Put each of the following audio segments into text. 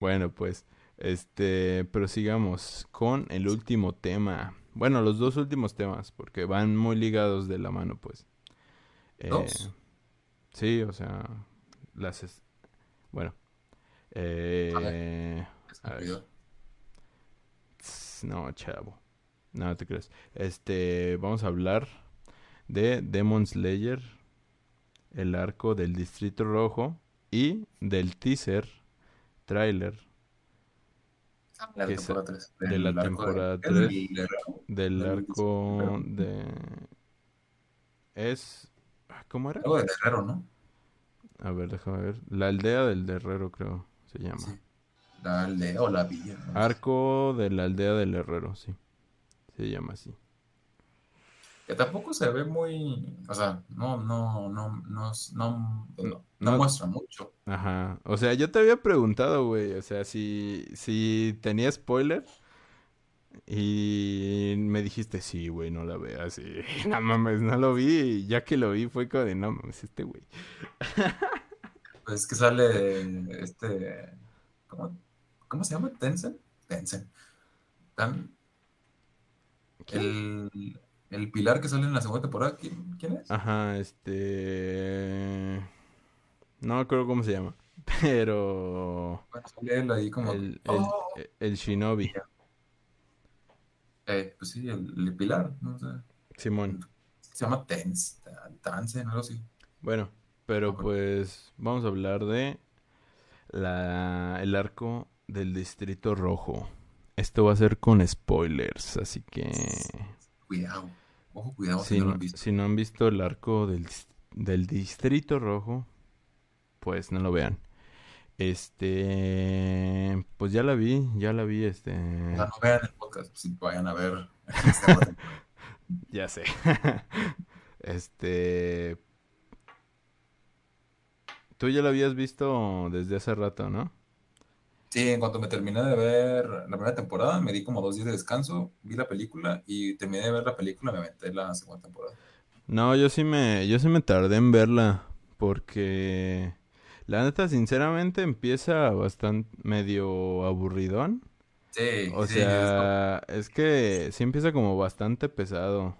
Bueno, pues, este, prosigamos con el último tema. Bueno, los dos últimos temas, porque van muy ligados de la mano, pues. Eh, ¿Dos? sí, o sea, las... es- Bueno. Eh, A ver. a ver. Tss, No, chavo. No, no te crees. Este, vamos a hablar de Demon Slayer, el arco del Distrito Rojo y del teaser, trailer La que temporada 3. de la temporada tres. del Del arco de... Es... ¿Cómo era? Algo de guerrero, ¿no? A ver, déjame ver. La aldea del herrero, creo, se llama. Sí. La aldea o la villa. ¿no? Arco de la aldea del herrero, sí. Se llama así. Que tampoco se ve muy. O sea, no, no, no, no, no, no, no- muestra mucho. Ajá. O sea, yo te había preguntado, güey. O sea, si, si tenía spoiler. Y me dijiste, sí, güey, no la veas. Y no mames, no lo vi. Y ya que lo vi fue como de, no mames, este güey. Pues que sale este. ¿Cómo, cómo se llama? Tencent. Tencent. Tan, el, el pilar que sale en la segunda temporada, ¿quién, quién es? Ajá, este... No me acuerdo cómo se llama. Pero... Bueno, sale él ahí como. El, el, "Oh". el Shinobi. Eh, pues sí, el, el pilar. No sé. Simón. Se llama Tens. Tansen, algo así. Bueno, pero pues vamos a hablar de la, el arco del Distrito Rojo. Esto va a ser con spoilers, así que Cuidado. Ojo, cuidado si si no lo han visto. si no han visto el arco del, del Distrito Rojo, pues no lo vean. Este, pues ya la vi, ya la vi, este, O sea, no vean el podcast, si vayan a ver. ya sé. Este, tú ya la habías visto desde hace rato, ¿no? Sí, en cuanto me terminé de ver la primera temporada, me di como dos días de descanso, vi la película y terminé de ver la película y me aventé la segunda temporada. No, yo sí me, yo sí me tardé en verla porque la neta, sinceramente, empieza bastante medio aburridón. Sí, O sí, sea, es que sí empieza como bastante pesado.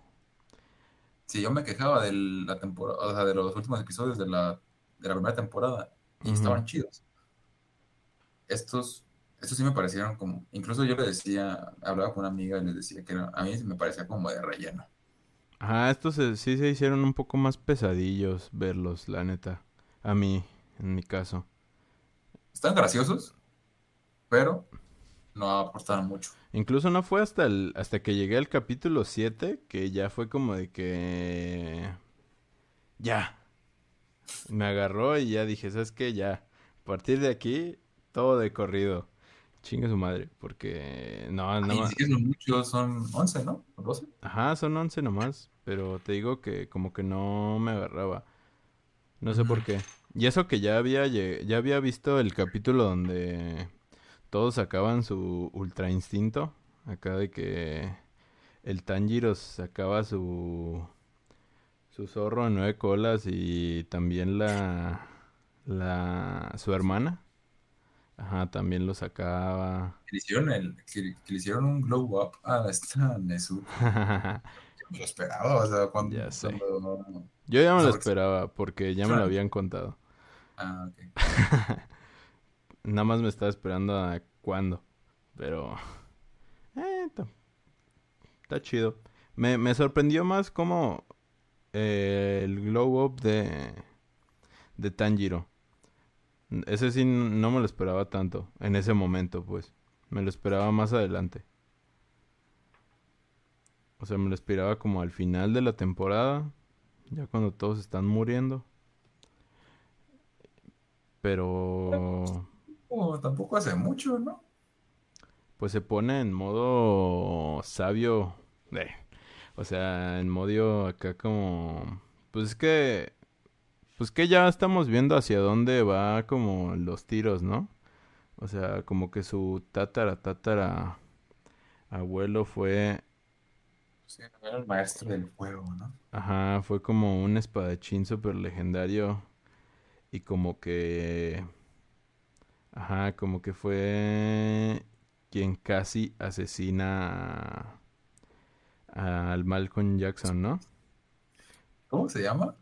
sí, yo me quejaba de la temporada, o sea, de los últimos episodios de la, de la primera temporada y estaban chidos. Estos, estos sí me parecieron como, incluso yo le decía, hablaba con una amiga y les decía que era- a mí me parecía como de relleno. Ajá, estos se- sí se hicieron un poco más pesadillos verlos, la neta. A mí, en mi caso. Están graciosos, pero no aportaron mucho. Incluso no fue hasta el, hasta que llegué al capítulo 7 que ya fue como de que ya. Me agarró y ya dije, ¿sabes qué? Ya. A partir de aquí, todo de corrido. Chingue su madre, porque no, Ay, no. ni siquiera son muchos, son 11, ¿no? ¿O 12? Ajá, son 11 nomás, pero te digo que como que no me agarraba. No sé por qué. Y eso que ya había ya había visto el capítulo donde todos sacaban su ultra instinto, acá de que el Tanjiro sacaba su su zorro en nueve colas y también la la su hermana. Ajá, también lo sacaba. Que le hicieron, el, que, que le hicieron un glow up a esta Nezu. Yo me lo esperaba, o sea, cuando... Ya sé. cuando- Yo ya me lo esperaba porque ya me lo habían contado. Ah, ok. Nada más me estaba esperando a cuándo. Pero. Eh, está, está chido. Me, me sorprendió más como eh, el glow up de, de Tanjiro. Ese sí no me lo esperaba tanto. En ese momento, pues. Me lo esperaba más adelante. O sea, me lo esperaba como al final de la temporada. Ya cuando todos están muriendo. Pero. Oh, tampoco hace mucho, ¿no? Pues se pone en modo sabio. eh, O sea, en modo acá como... Pues es que... Pues que ya estamos viendo hacia dónde va como los tiros, ¿no? O sea, como que su tatara, tatara abuelo fue... Sí, era el maestro del fuego, ¿no? Ajá, fue como un espadachín súper legendario. Y como que... Ajá, como que fue quien casi asesina al Malcolm Jackson, ¿no? ¿Cómo se llama?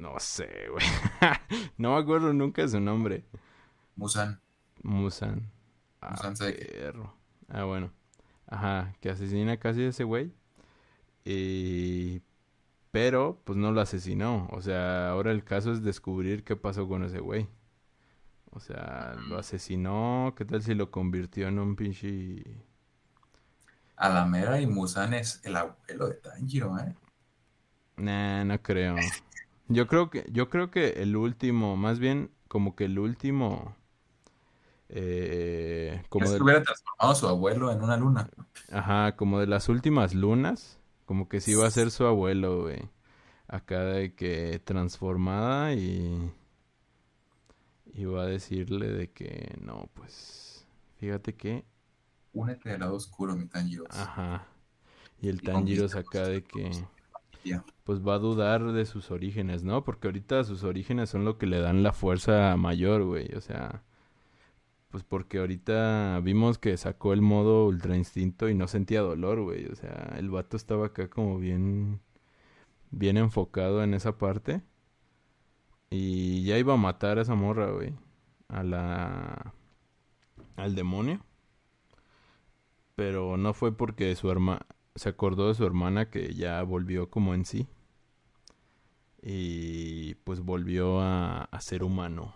No sé, güey. No me acuerdo nunca su nombre. Musan. Musan. Ah, Musan Seki. perro. Ah, bueno. Ajá, que asesina casi a ese güey. Y... Pero, pues no lo asesinó. O sea, ahora el caso es descubrir qué pasó con ese güey. O sea, lo asesinó. ¿Qué tal si lo convirtió en un pinche... A la mera y Musan es el abuelo de Tanjiro, ¿eh? Nah, no creo. Yo creo que, yo creo que el último, más bien como que el último, eh, como ¿Crees de, hubiera transformado a su abuelo en una luna? ajá, como de las últimas lunas, como que sí iba a ser su abuelo, güey. Acá de que transformada y iba a decirle de que no, pues, fíjate que, Únete al lado oscuro, mi Tanjiro. ajá. Y el Y Tanjiro conquista acá de que Pues va a dudar de sus orígenes, ¿no? Porque ahorita sus orígenes son lo que le dan la fuerza mayor, güey. O sea, pues porque ahorita vimos que sacó el modo ultra instinto y no sentía dolor, güey. O sea, el vato estaba acá como bien, bien enfocado en esa parte. Y ya iba a matar a esa morra, güey. A la, al demonio. Pero no fue porque su hermana, se acordó de su hermana que ya volvió como en sí. Y pues volvió a, ser humano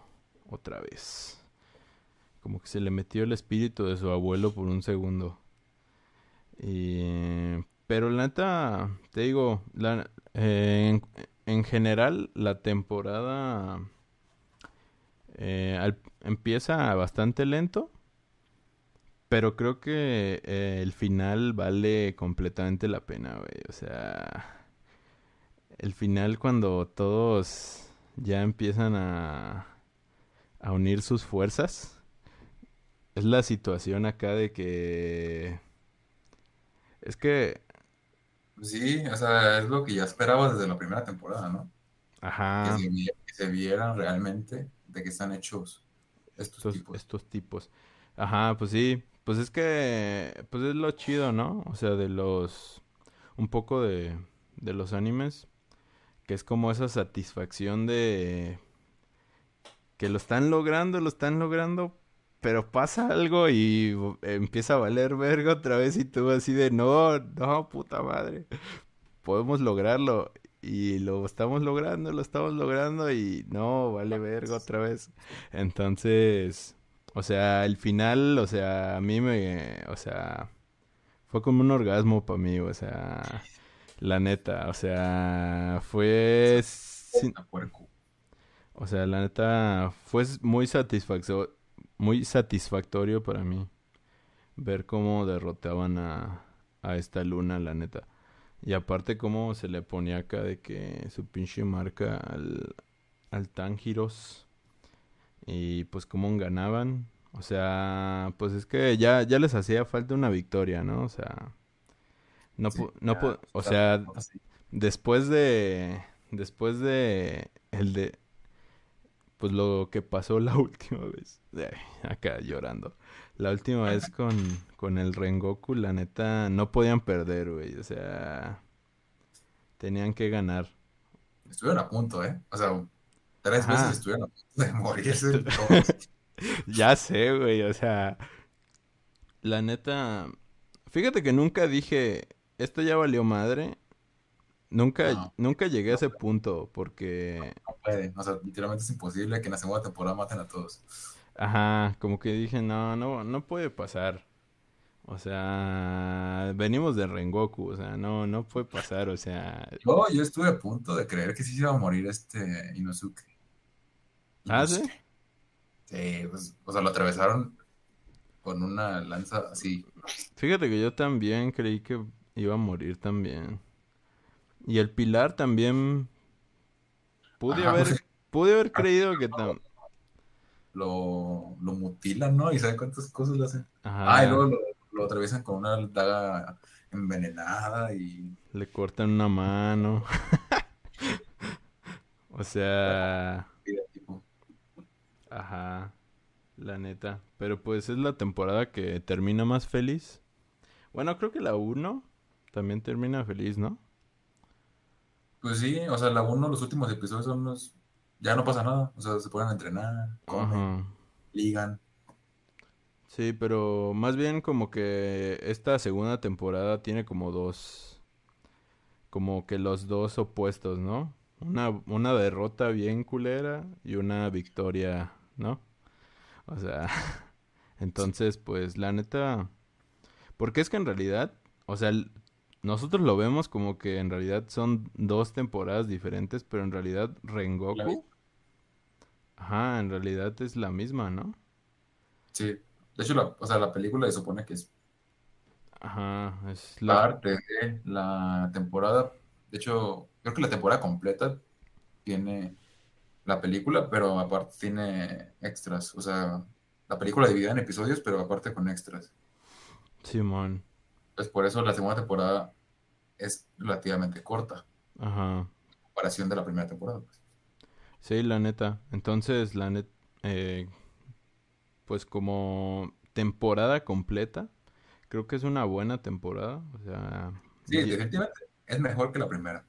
otra vez. Como que se le metió el espíritu de su abuelo por un segundo. Y, pero la neta, te digo, la, eh, en, en general la temporada eh, empieza bastante lento. Pero creo que eh, el final vale completamente la pena, güey. O sea, el final cuando todos ya empiezan a, a unir sus fuerzas. Es la situación acá de que... Es que... Sí, o sea, es lo que ya esperaba desde la primera temporada, ¿no? Que Ajá. se, que se vieran realmente de qué están hechos estos estos, tipos. estos tipos. Ajá, pues sí. Pues es que, pues es lo chido, ¿no? O sea, de los, un poco de, de los animes, que es como esa satisfacción de que lo están logrando, lo están logrando, pero pasa algo y empieza a valer verga otra vez y tú así de, no, no, puta madre, podemos lograrlo. Y lo estamos logrando, lo estamos logrando y no, vale verga otra vez. Entonces, o sea, el final, o sea, a mí me, o sea, fue como un orgasmo para mí, o sea, la neta, o sea, fue, sin- o sea, la neta, fue muy satisfactorio, muy satisfactorio para mí ver cómo derrotaban a, a esta luna, la neta. Y aparte cómo se le ponía acá de que su pinche marca al, al Tanjiros. Y pues cómo ganaban. O sea, pues es que ya, ya les hacía falta una victoria, ¿no? O sea, no, Sí, no ya, o sea, así. después de, después de el de, pues lo que pasó la última vez, acá llorando, la última vez con, con el Rengoku, la neta, no podían perder, güey, o sea, tenían que ganar. Estuvieron a punto, ¿eh? O sea, tres Ajá. veces estuvieron a punto de morirse todos. Ya sé, güey, o sea, la neta, fíjate que nunca dije, esto ya valió madre. Nunca, No. nunca llegué a ese punto porque No puede. O sea, literalmente es imposible que en la segunda temporada maten a todos. Ajá, como que dije, no, no, no puede pasar. O sea, venimos de Rengoku, o sea, no, no puede pasar, o sea, Yo, yo estuve a punto de creer que sí se iba a morir este Inosuke. ¿Ah, sí? Inosuke. Sí, pues, o sea, lo atravesaron con una lanza así. Fíjate que yo también creí que iba a morir también. Y el Pilar también pude Ajá, haber, pues, pude haber creído que tam... lo, lo mutilan, ¿no? Y saben cuántas cosas le hacen. Ajá, Ah, y luego lo, lo atraviesan con una daga envenenada y le cortan una mano. O sea, ajá. La neta. Pero pues es la temporada que termina más feliz. Bueno, creo que la 1 también termina feliz, ¿no? Pues sí, o sea, la 1, los últimos episodios son los... Ya no pasa nada, o sea, se ponen a entrenar, comen, Ajá. ligan. Sí, pero más bien como que esta segunda temporada tiene como dos, como que los dos opuestos, ¿no? Una, una derrota bien culera y una victoria, ¿no? O sea, entonces, pues la neta, porque es que en realidad, o sea, nosotros lo vemos como que en realidad son dos temporadas diferentes, pero en realidad Rengoku, ajá, en realidad es la misma, ¿no? Sí, de hecho, la, o sea, la película se supone que es Ajá, es la... parte de la temporada. De hecho, creo que la temporada completa tiene la película, pero aparte tiene extras. O sea, la película dividida en episodios, pero aparte con extras. Simón. Pues por eso la segunda temporada es relativamente corta, Ajá. en comparación de la primera temporada. pues. Sí, la neta. Entonces, la net, eh, pues como temporada completa, creo que es una buena temporada. O sea, Sí, definitivamente es mejor que la primera.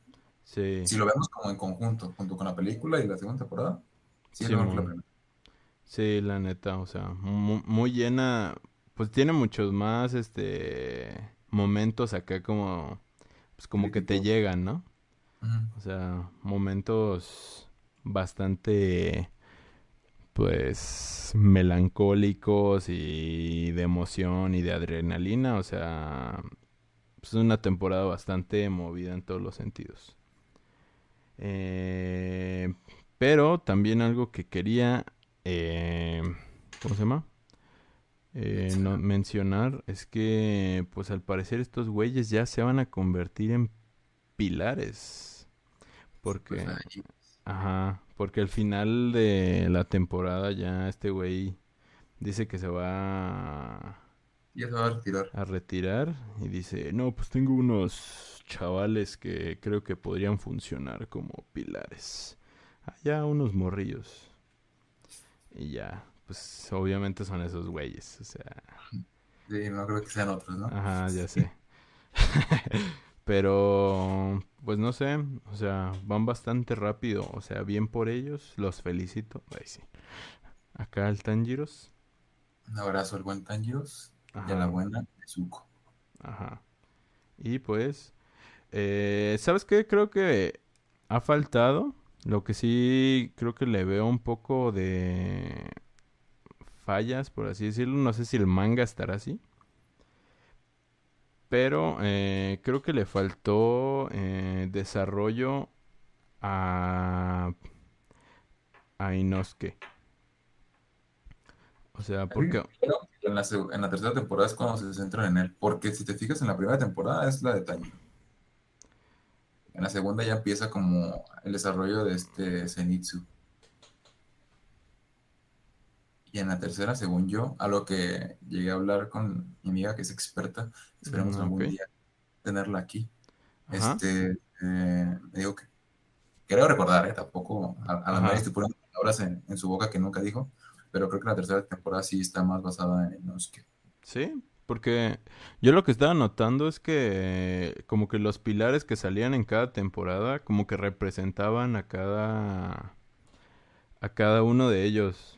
Sí, Si lo vemos como en conjunto, junto con la película y la segunda temporada, sí es mejor la primera. Sí, la neta. O sea, mu- muy llena. Pues tiene muchos más, este, momentos acá como, pues como que te llegan, ¿no? O sea, momentos bastante, pues, melancólicos y de emoción y de adrenalina. O sea, pues, es una temporada bastante movida en todos los sentidos. Eh, pero también algo que quería, eh, ¿cómo se llama? Eh, no, Mencionar. es que, pues al parecer estos güeyes ya se van a convertir en pilares. Pues Porque, ahí, ajá, porque al final de la temporada ya este güey dice que se va a, ya se va a retirar. a retirar y dice, no, pues tengo unos chavales que creo que podrían funcionar como pilares. Allá unos morrillos. Y ya, pues obviamente son esos güeyes, o sea, Sí, no creo que sean otros, ¿no? ajá, ya sé. Pero, pues no sé, o sea, van bastante rápido, o sea, bien por ellos, los felicito. Ahí sí. Acá el Tanjiros, Un abrazo al buen Tanjiros y a la ajá, buena Nezuko. ajá. Y pues, eh, ¿sabes qué? Creo que ha faltado. Lo que sí creo que le veo un poco de fallas, por así decirlo. No sé si el manga estará así. Pero eh, creo que le faltó eh, desarrollo a, a Inosuke. O sea, porque... que en la, en la tercera temporada es cuando se centran en él, porque si te fijas en la primera temporada es la de Tanjiro. En la segunda ya empieza como el desarrollo de este Zenitsu. Y en la tercera, según yo, a lo que llegué a hablar con mi amiga que es experta, esperemos Mm, algún ok. día tenerla aquí. Ajá, Este, eh, me digo que creo recordar, ¿eh? Tampoco a, a la madre estoy poniendo palabras en, en su boca que nunca dijo, pero creo que la tercera temporada sí está más basada en Inosuke. Sí, porque yo lo que estaba notando es que como que los pilares que salían en cada temporada como que representaban a cada a cada uno de ellos.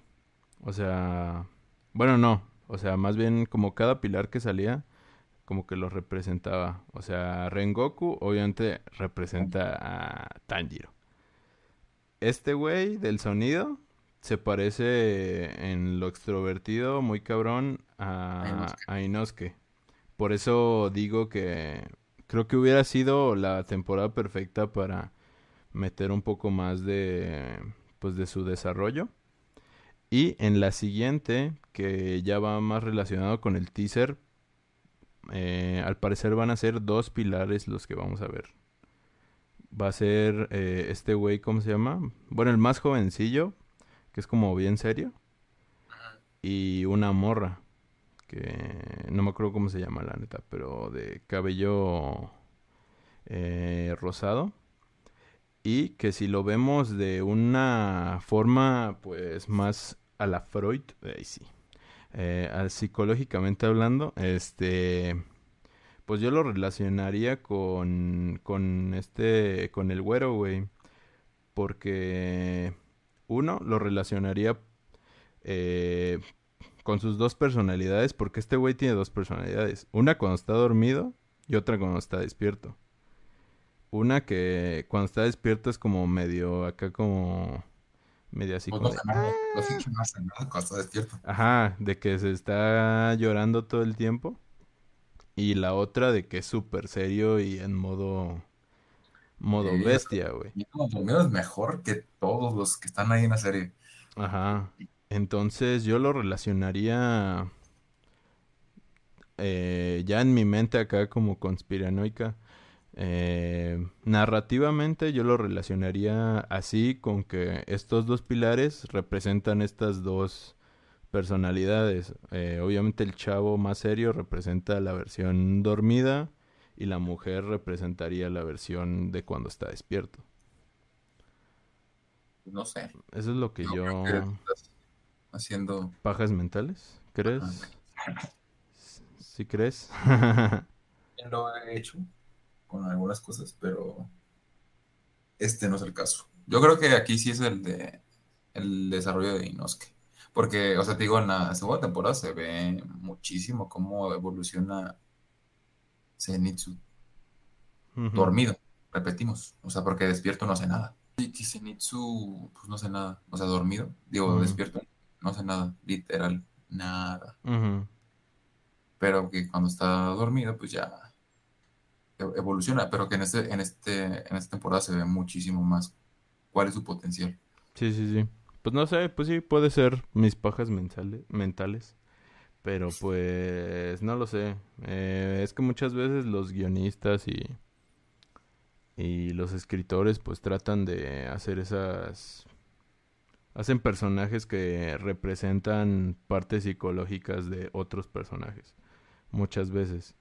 O sea, bueno, no, o sea, más bien como cada pilar que salía como que los representaba. O sea, Rengoku obviamente representa a Tanjiro. Este güey del sonido se parece en lo extrovertido muy cabrón A a, Inosuke. Por eso digo que creo que hubiera sido la temporada perfecta para meter un poco más de pues de su desarrollo. Y en la siguiente, que ya va más relacionado con el teaser, eh, al parecer van a ser dos pilares los que vamos a ver. Va a ser eh, este güey, ¿cómo se llama? Bueno, el más jovencillo, que es como bien serio, y una morra, que no me acuerdo cómo se llama la neta, pero de cabello eh, rosado. Y que si lo vemos de una forma pues más a la Freud, ahí sí, eh, psicológicamente hablando, este, pues yo lo relacionaría con, con este, con el güero, güey, porque uno lo relacionaría eh, con sus dos personalidades, porque este güey tiene dos personalidades, una cuando está dormido y otra cuando está despierto. Una que cuando está despierto es como medio acá como medio así Pues como de, nada, nada cuando está despierto. Ajá, de que se está llorando todo el tiempo. Y la otra de que es súper serio y en modo modo Sí, bestia, güey. como dormido es mejor que todos los que están ahí en la serie. Ajá. Entonces yo lo relacionaría eh, ya en mi mente acá como conspiranoica. eh, narrativamente yo lo relacionaría así con que estos dos pilares representan estas dos personalidades. Eh, obviamente el chavo más serio representa la versión dormida y la mujer representaría la versión de cuando está despierto. No sé. Eso es lo que Yo yo... creo que estás haciendo. ¿Pajas mentales? ¿Crees? ¿Sí crees? Lo he hecho con algunas cosas, pero este no es el caso. Yo creo que aquí sí es el de el desarrollo de Inosuke. Porque, o sea, te digo, en la segunda temporada se ve muchísimo cómo evoluciona Zenitsu Ujú. dormido, repetimos. O sea, porque despierto no hace nada. Y pues no hace nada. O sea, dormido, digo, despierto, no hace nada, literal, nada. Pero que cuando está dormido, pues ya e- evoluciona. Pero que en este, en este, en esta temporada se ve muchísimo más cuál es su potencial. Sí, sí, sí. Pues no sé, pues sí, puede ser mis pajas mentales. Pero pues no lo sé. Eh, es que muchas veces los guionistas y, y los escritores pues tratan de hacer esas... Hacen personajes que representan partes psicológicas de otros personajes. Muchas veces.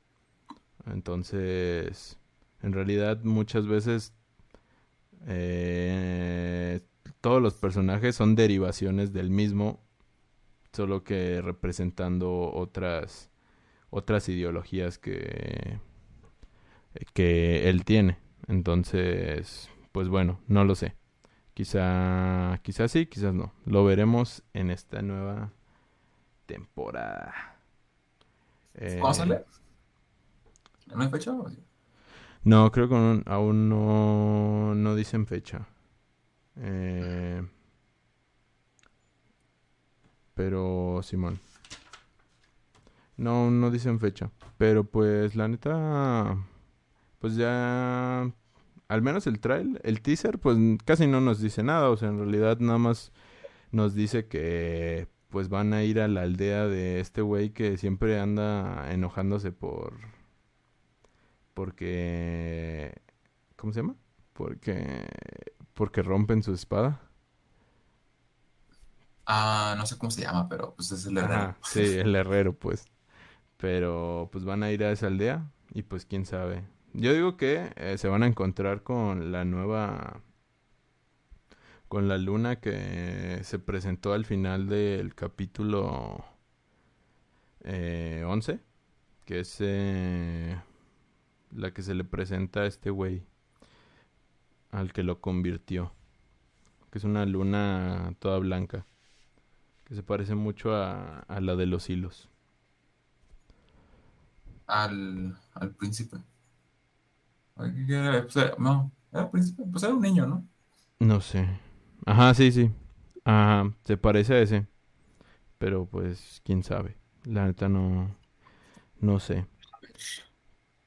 Entonces, en realidad muchas veces eh, todos los personajes son derivaciones del mismo, solo que representando otras otras ideologías que que él tiene. Entonces, pues bueno, no lo sé. Quizá quizás sí, quizás no. Lo veremos en esta nueva temporada. ¿Cuándo Eh, sale? ¿No hay fecha? no, creo que aún, aún no, no dicen fecha. Eh, pero, Simón. No, no dicen fecha. Pero pues la neta, pues ya, al menos el trail, el teaser, pues casi no nos dice nada. O sea, en realidad nada más nos dice que pues van a ir a la aldea de este güey que siempre anda enojándose por porque ¿cómo se llama? Porque porque rompen su espada. Ah, no sé cómo se llama, pero pues es el herrero. Ajá, sí, el herrero, pues. Pero pues van a ir a esa aldea y pues quién sabe. Yo digo que eh, se van a encontrar con la nueva con la luna que se presentó al final del capítulo eh, 11, que es eh, la que se le presenta a este güey, al que lo convirtió, que es una luna toda blanca, que se parece mucho a, a la de los hilos. Al, al príncipe. Pues, no, era príncipe, pues era un niño, ¿no? No sé. Ajá, sí, sí. Ajá, se parece a ese. Pero pues, quién sabe. La neta no, no sé.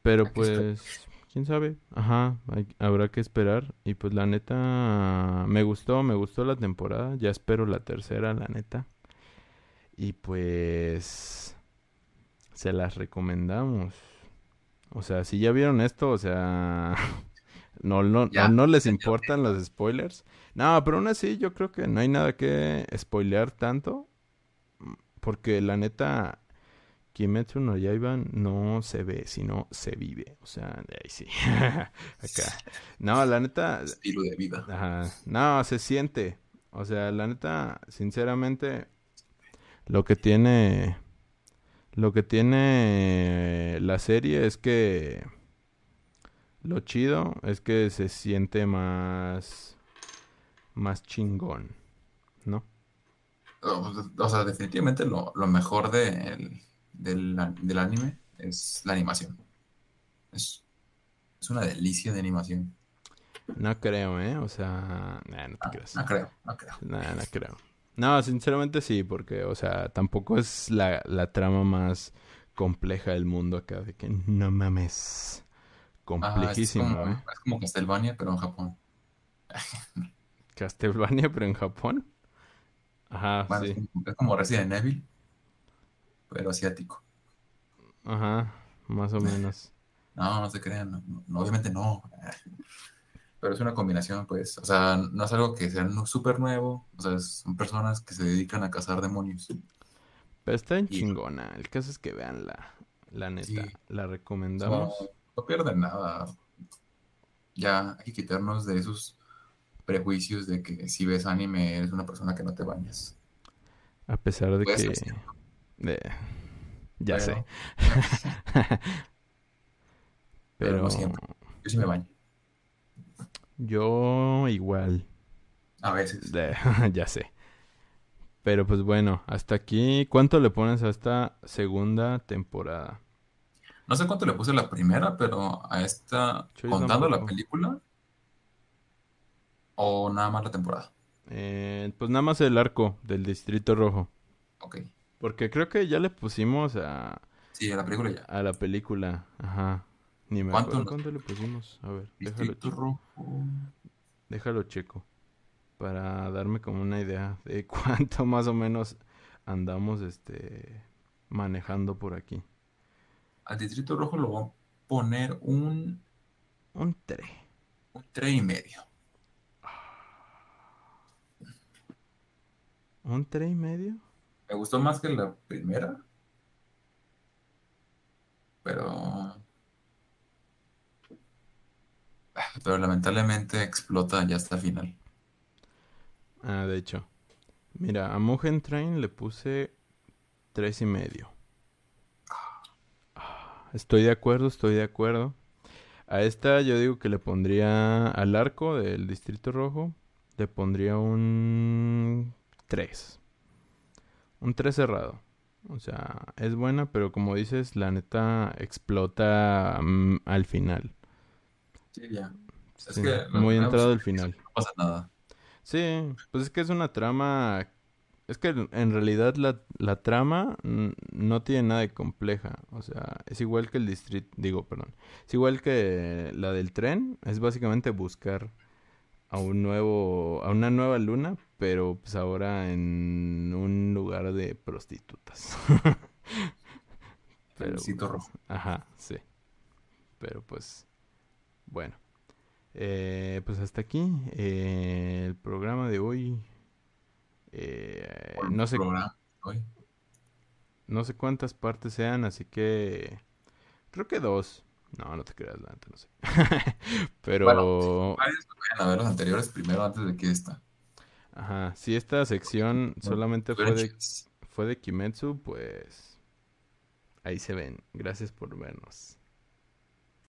Pero esperar. Quién sabe. Ajá, hay- habrá que esperar. Y pues la neta, me gustó, me gustó la temporada. Ya espero la tercera, la neta. Y pues, se las recomendamos. O sea, si ya vieron esto, o sea, no, no, Ya, o no les importan los spoilers. No, pero aún así yo creo que no hay nada que spoilear tanto. Porque la neta, Kimetsu no Yaiba no se ve, sino se vive. O sea, de ahí sí. Acá. No, la neta, Estilo de vida. Ajá. No, se siente. O sea, la neta, sinceramente, Lo que tiene. Lo que tiene la serie es que. Lo chido es que se siente más. Más chingón. ¿No? O, sea, definitivamente lo, mejor del, del anime es la animación. Es, es una delicia de animación. No creo, ¿eh? O sea, no te ah, creas. No creo, no creo. No, no creo. No, sinceramente sí, porque, o sea, tampoco es la, la trama más compleja del mundo acá, de que no mames. Complejísimo, es como, ¿eh? Es como Castlevania, pero en Japón. ¿Castlevania, pero en Japón? Ajá, sí. Es como Resident Evil, pero asiático. Ajá, más o menos. No, no se crean, obviamente no. Pero es una combinación, pues. O sea, no es algo que sea súper nuevo. O sea, son personas que se dedican a cazar demonios. Pero está en chingona. El caso es que vean la, la neta. La recomendamos. no pierden nada. Ya hay que quitarnos de esos prejuicios de que si ves anime eres una persona que no te bañas. A pesar de que... De... Ya sé. Pero, no siempre. Yo sí me baño. Yo igual. A veces. ya sé. Pero pues bueno, hasta aquí, ¿cuánto le pones a esta segunda temporada? No sé cuánto le puse a la primera, pero a esta, contando la película, o nada más la temporada. Eh, pues nada más el arco del Distrito Rojo. Ok. Porque creo que ya le pusimos a... Sí, a la película ya. A la película, ajá. Ni me ¿Cuánto, acuerdo cuánto le pusimos. A ver, déjalo checo. Déjalo checo. Para darme como una idea de cuánto más o menos andamos este manejando por aquí. Al Distrito Rojo lo voy a poner un... Un 3. Un 3 y medio. ¿Un 3 y medio? Me gustó más que la primera. Pero pero lamentablemente explota ya hasta final. Ah, de hecho. Mira, a Mugen Train le puse tres y medio. Estoy de acuerdo, estoy de acuerdo. A esta yo digo que le pondría al arco del Distrito Rojo, le pondría un 3. Un 3 cerrado. O sea, es buena, pero como dices, la neta explota mm, al final. Sí, ya. Es que muy entrado al final. No pasa nada. Sí, pues es que es una trama. Es que en realidad la, la trama no tiene nada de compleja. O sea, es igual que el distrito. Digo, perdón. Es igual que la del tren. Es básicamente buscar a un nuevo. a una nueva luna. Pero pues ahora en un lugar de prostitutas. pero, el rojo. Ajá, sí. Pero pues. Bueno, eh, pues hasta aquí eh, el programa de hoy. Eh, no sé. No sé cuántas partes sean, así que creo que dos. No, no te creas, la no sé. Pero. Bueno, a ver los anteriores primero antes de que esta. Ajá, si esta sección solamente fue de, fue de Kimetsu, pues ahí se ven. Gracias por vernos.